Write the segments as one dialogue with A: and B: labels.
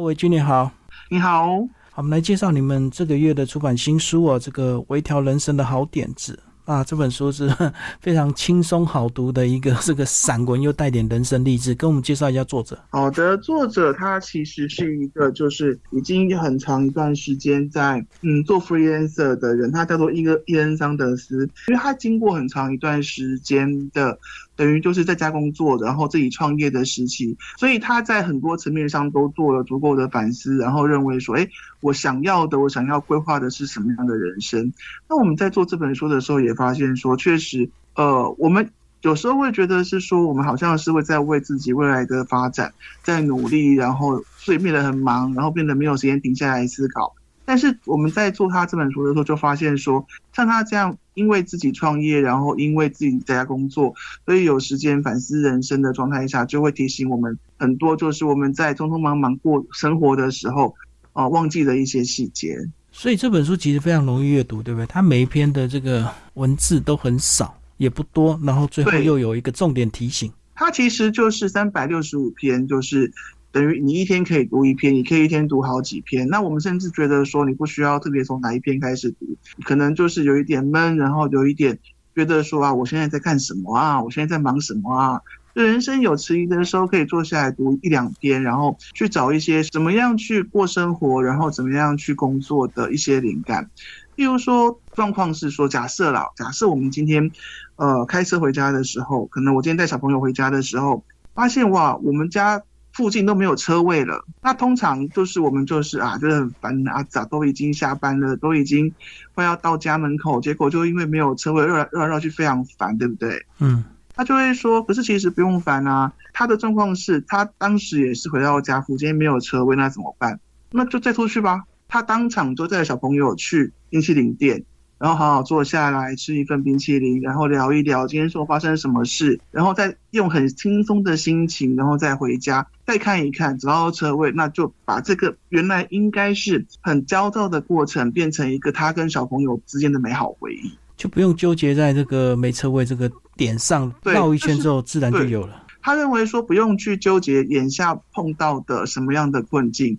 A: 各位君你好，
B: 你好，好，
A: 我们来介绍你们这个月的出版新书哦，这个微调人生的好点子。啊，这本书是 非常轻松好读的一个 这个散文，又带点人生励志。跟我们介绍一下作者。
B: 好的，作者他其实是一个就是已经很长一段时间在嗯做 freelancer 的人，他叫做伊个伊恩桑德斯，因为他经过很长一段时间的。等于就是在家工作，然后自己创业的时期，所以他在很多层面上都做了足够的反思，然后认为说，哎，我想要的，我想要规划的是什么样的人生？那我们在做这本书的时候，也发现说，确实，呃，我们有时候会觉得是说，我们好像是会在为自己未来的发展在努力，然后所以变得很忙，然后变得没有时间停下来思考。但是我们在做他这本书的时候，就发现说，像他这样因为自己创业，然后因为自己在家工作，所以有时间反思人生的状态下，就会提醒我们很多，就是我们在匆匆忙忙过生活的时候，啊，忘记了一些细节。
A: 所以这本书其实非常容易阅读，对不对？它每一篇的这个文字都很少，也不多，然后最后又有一个重点提醒。
B: 它其实就是三百六十五篇，就是。等于你一天可以读一篇，你可以一天读好几篇。那我们甚至觉得说，你不需要特别从哪一篇开始读，可能就是有一点闷，然后有一点觉得说啊，我现在在干什么啊？我现在在忙什么啊？人生有迟疑的时候，可以坐下来读一两篇，然后去找一些怎么样去过生活，然后怎么样去工作的一些灵感。譬如说，状况是说，假设啦，假设我们今天呃开车回家的时候，可能我今天带小朋友回家的时候，发现哇，我们家。附近都没有车位了，那通常就是我们就是啊，就是很烦啊，早都已经下班了，都已经快要到家门口，结果就因为没有车位，绕来绕来绕去非常烦，对不对？
A: 嗯，
B: 他就会说，可是其实不用烦啊。他的状况是他当时也是回到家附近没有车位，那怎么办？那就再出去吧。他当场就带小朋友去冰淇淋店。然后好好坐下来吃一份冰淇淋，然后聊一聊今天说发生什么事，然后再用很轻松的心情，然后再回家，再看一看找到车位，那就把这个原来应该是很焦躁的过程，变成一个他跟小朋友之间的美好回忆，
A: 就不用纠结在这个没车位这个点上，绕一圈之后自然就有了。
B: 他认为说不用去纠结眼下碰到的什么样的困境。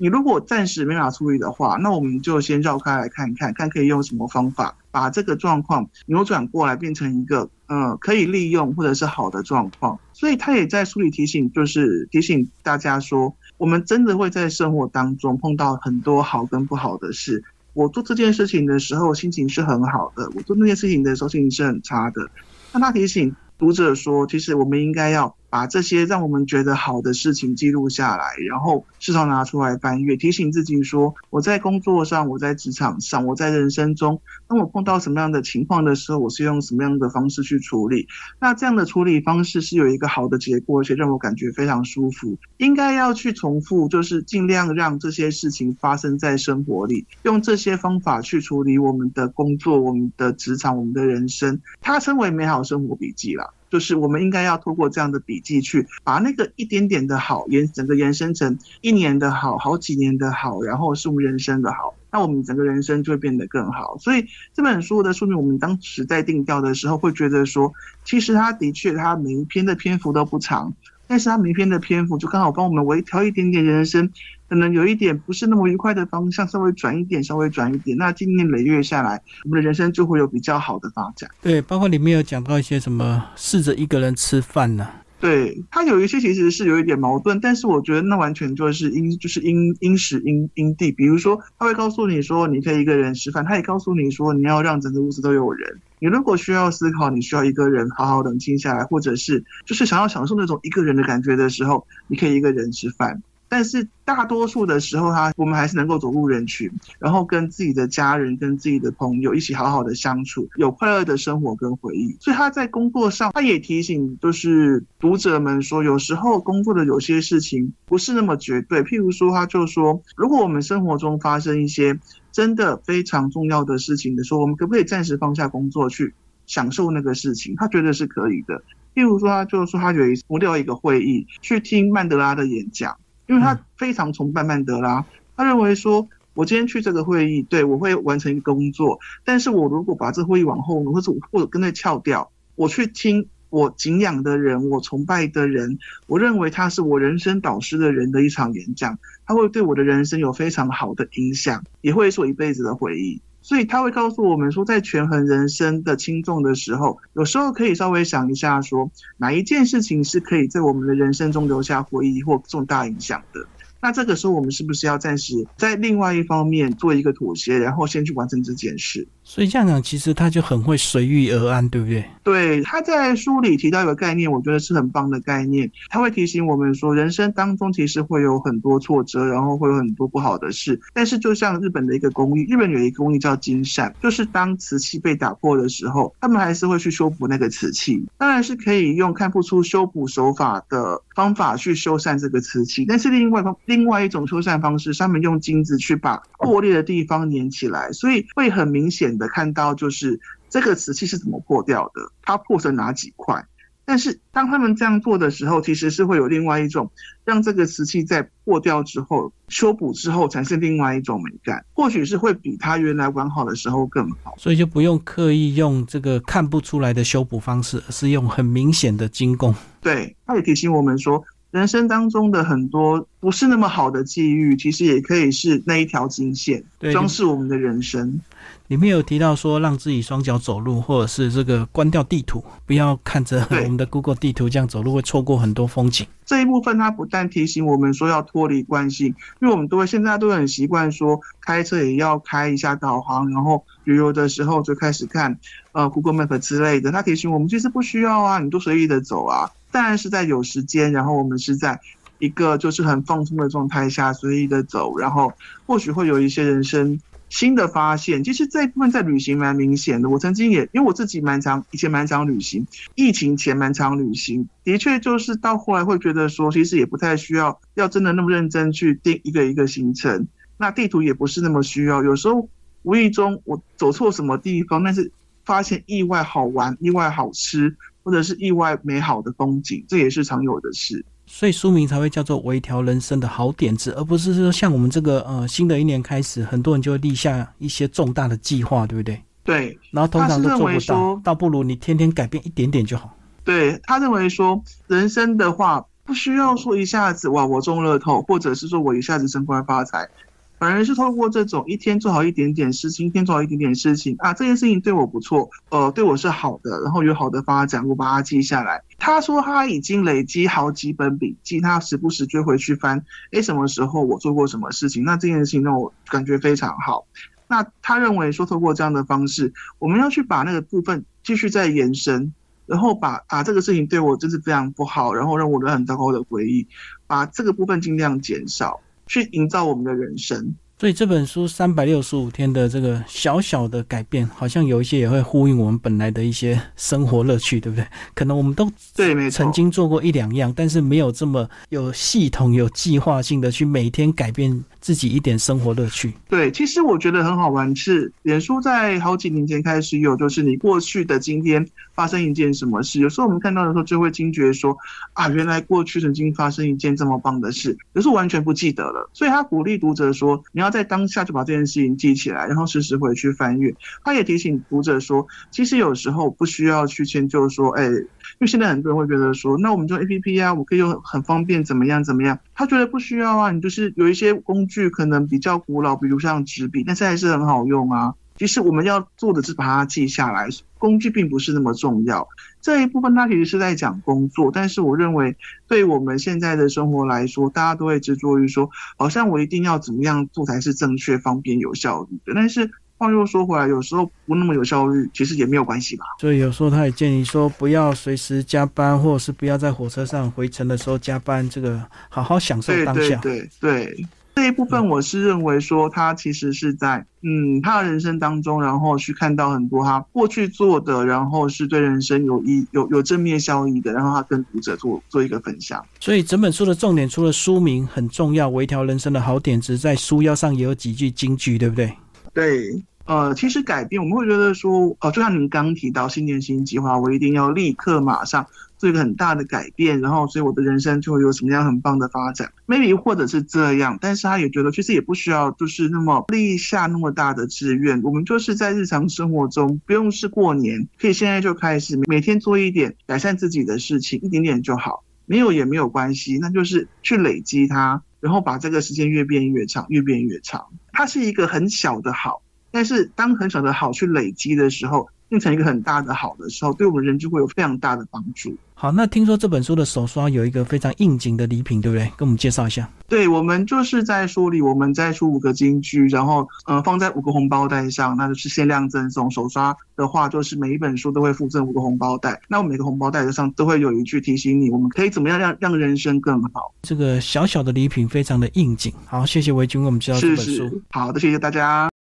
B: 你如果暂时没法处理的话，那我们就先绕开来看一看，看可以用什么方法把这个状况扭转过来，变成一个嗯可以利用或者是好的状况。所以他也在书里提醒，就是提醒大家说，我们真的会在生活当中碰到很多好跟不好的事。我做这件事情的时候心情是很好的，我做那件事情的时候心情是很差的。那他提醒读者说，其实我们应该要。把这些让我们觉得好的事情记录下来，然后时常拿出来翻阅，提醒自己说：我在工作上，我在职场上，我在人生中，当我碰到什么样的情况的时候，我是用什么样的方式去处理？那这样的处理方式是有一个好的结果，而且让我感觉非常舒服。应该要去重复，就是尽量让这些事情发生在生活里，用这些方法去处理我们的工作、我们的职场、我们的人生。它称为美好生活笔记了。就是我们应该要透过这样的笔记，去把那个一点点的好延整个延伸成一年的好，好几年的好，然后是我们人生的好，那我们整个人生就会变得更好。所以这本书的书名，我们当时在定调的时候，会觉得说，其实它的确，它每一篇的篇幅都不长。但是他每一篇的篇幅就刚好帮我们微调一点点人生，可能有一点不是那么愉快的方向，稍微转一点，稍微转一点，那今年累月下来，我们的人生就会有比较好的发展。
A: 对，包括里面有讲到一些什么，试着一个人吃饭呢？
B: 对他有一些其实是有一点矛盾，但是我觉得那完全就是因就是因因时因因地，比如说他会告诉你说你可以一个人吃饭，他也告诉你说你要让整个屋子都有人。你如果需要思考，你需要一个人好好冷静下来，或者是就是想要享受那种一个人的感觉的时候，你可以一个人吃饭。但是大多数的时候，他我们还是能够走入人群，然后跟自己的家人、跟自己的朋友一起好好的相处，有快乐的生活跟回忆。所以他在工作上，他也提醒就是读者们说，有时候工作的有些事情不是那么绝对。譬如说，他就说，如果我们生活中发生一些真的非常重要的事情的时候，我们可不可以暂时放下工作去享受那个事情？他觉得是可以的。譬如说，他就说他有一次无聊一个会议，去听曼德拉的演讲。因为他非常崇拜曼德拉，他认为说，我今天去这个会议，对我会完成一个工作，但是我如果把这会议往后，或者或者跟那翘掉，我去听我敬仰的人，我崇拜的人，我认为他是我人生导师的人的一场演讲，他会对我的人生有非常好的影响，也会是我一辈子的回忆。所以他会告诉我们说，在权衡人生的轻重的时候，有时候可以稍微想一下，说哪一件事情是可以在我们的人生中留下回忆或重大影响的。那这个时候，我们是不是要暂时在另外一方面做一个妥协，然后先去完成这件事？
A: 所以这样讲，其实他就很会随遇而安，对不对？
B: 对，他在书里提到一个概念，我觉得是很棒的概念。他会提醒我们说，人生当中其实会有很多挫折，然后会有很多不好的事。但是，就像日本的一个工艺，日本有一个工艺叫金扇，就是当瓷器被打破的时候，他们还是会去修补那个瓷器。当然是可以用看不出修补手法的方法去修缮这个瓷器，但是另外方另外一种修缮方式，他们用金子去把破裂的地方粘起来，所以会很明显。的看到就是这个瓷器是怎么破掉的，它破成哪几块？但是当他们这样做的时候，其实是会有另外一种让这个瓷器在破掉之后修补之后产生另外一种美感，或许是会比它原来完好的时候更好。
A: 所以就不用刻意用这个看不出来的修补方式，而是用很明显的精工。
B: 对，他也提醒我们说。人生当中的很多不是那么好的际遇，其实也可以是那一条金线，装饰我们的人生。
A: 里面有提到说，让自己双脚走路，或者是这个关掉地图，不要看着我们的 Google 地图这样走路，会错过很多风景。
B: 这一部分它不但提醒我们说要脱离惯性，因为我们都会现在都很习惯说开车也要开一下导航，然后旅游的时候就开始看呃 Google Map 之类的。它提醒我们其实不需要啊，你都随意的走啊。当然是在有时间，然后我们是在一个就是很放松的状态下随意的走，然后或许会有一些人生新的发现。其实这一部分在旅行蛮明显的。我曾经也因为我自己蛮常以前蛮常旅行，疫情前蛮常旅行，的确就是到后来会觉得说，其实也不太需要要真的那么认真去定一个一个行程。那地图也不是那么需要，有时候无意中我走错什么地方，但是发现意外好玩，意外好吃。或者是意外美好的风景，这也是常有的事，
A: 所以书名才会叫做“微调人生的好点子”，而不是说像我们这个呃新的一年开始，很多人就会立下一些重大的计划，对不对？
B: 对，
A: 然后通常都做不到，倒不如你天天改变一点点就好。
B: 对他认为说，人生的话不需要说一下子哇我中乐透，或者是说我一下子升官发财。反而是透过这种一天做好一点点事情，一天做好一点点事情啊，这件事情对我不错，呃，对我是好的，然后有好的发展，我把它记下来。他说他已经累积好几本笔记，他时不时就回去翻，哎，什么时候我做过什么事情？那这件事情让我感觉非常好。那他认为说，透过这样的方式，我们要去把那个部分继续再延伸，然后把啊这个事情对我真是非常不好，然后让我有很糟糕的回忆，把这个部分尽量减少。去营造我们的人生，
A: 所以这本书三百六十五天的这个小小的改变，好像有一些也会呼应我们本来的一些生活乐趣，对不对？可能我们都
B: 对，
A: 曾经做过一两样，但是没有这么有系统、有计划性的去每天改变。自己一点生活乐趣。
B: 对，其实我觉得很好玩。是脸书在好几年前开始有，就是你过去的今天发生一件什么事，有时候我们看到的时候就会惊觉说啊，原来过去曾经发生一件这么棒的事，可是完全不记得了。所以他鼓励读者说，你要在当下就把这件事情记起来，然后时时回去翻阅。他也提醒读者说，其实有时候不需要去迁就说，哎。因为现在很多人会觉得说，那我们用 A P P 啊，我可以用很方便，怎么样怎么样？他觉得不需要啊，你就是有一些工具可能比较古老，比如像纸笔，但是还是很好用啊。其实我们要做的是把它记下来，工具并不是那么重要。这一部分它其实是在讲工作，但是我认为对我们现在的生活来说，大家都会执着于说，好像我一定要怎么样做才是正确、方便、有效率的，但是。话又说回来，有时候不那么有效率，其实也没有关系吧。
A: 所以有时候他也建议说，不要随时加班，或者是不要在火车上回程的时候加班。这个好好享受当下。
B: 对对对，这一部分我是认为说，他其实是在嗯他的人生当中，然后去看到很多他过去做的，然后是对人生有益、有有正面效益的，然后他跟读者做做一个分享。
A: 所以整本书的重点，除了书名很重要，微调人生的好点子，在书腰上也有几句金句，对不对？
B: 对。呃，其实改变我们会觉得说，呃，就像您刚提到新年新计划，我一定要立刻马上做一个很大的改变，然后所以我的人生就会有什么样很棒的发展，maybe 或者是这样，但是他也觉得其实也不需要就是那么立下那么大的志愿，我们就是在日常生活中不用是过年，可以现在就开始每天做一点改善自己的事情，一点点就好，没有也没有关系，那就是去累积它，然后把这个时间越变越长，越变越长，它是一个很小的好，但是当很少的好去累积的时候。变成一个很大的好的时候，对我们人就会有非常大的帮助。
A: 好，那听说这本书的手刷有一个非常应景的礼品，对不对？跟我们介绍一下。
B: 对，我们就是在书里，我们再出五个金句，然后呃放在五个红包袋上，那就是限量赠送。手刷的话，就是每一本书都会附赠五个红包袋，那我每个红包袋上都会有一句提醒你，我们可以怎么样让让人生更好。
A: 这个小小的礼品非常的应景。好，谢谢维军为我们介绍这本书。
B: 好的，谢谢大家。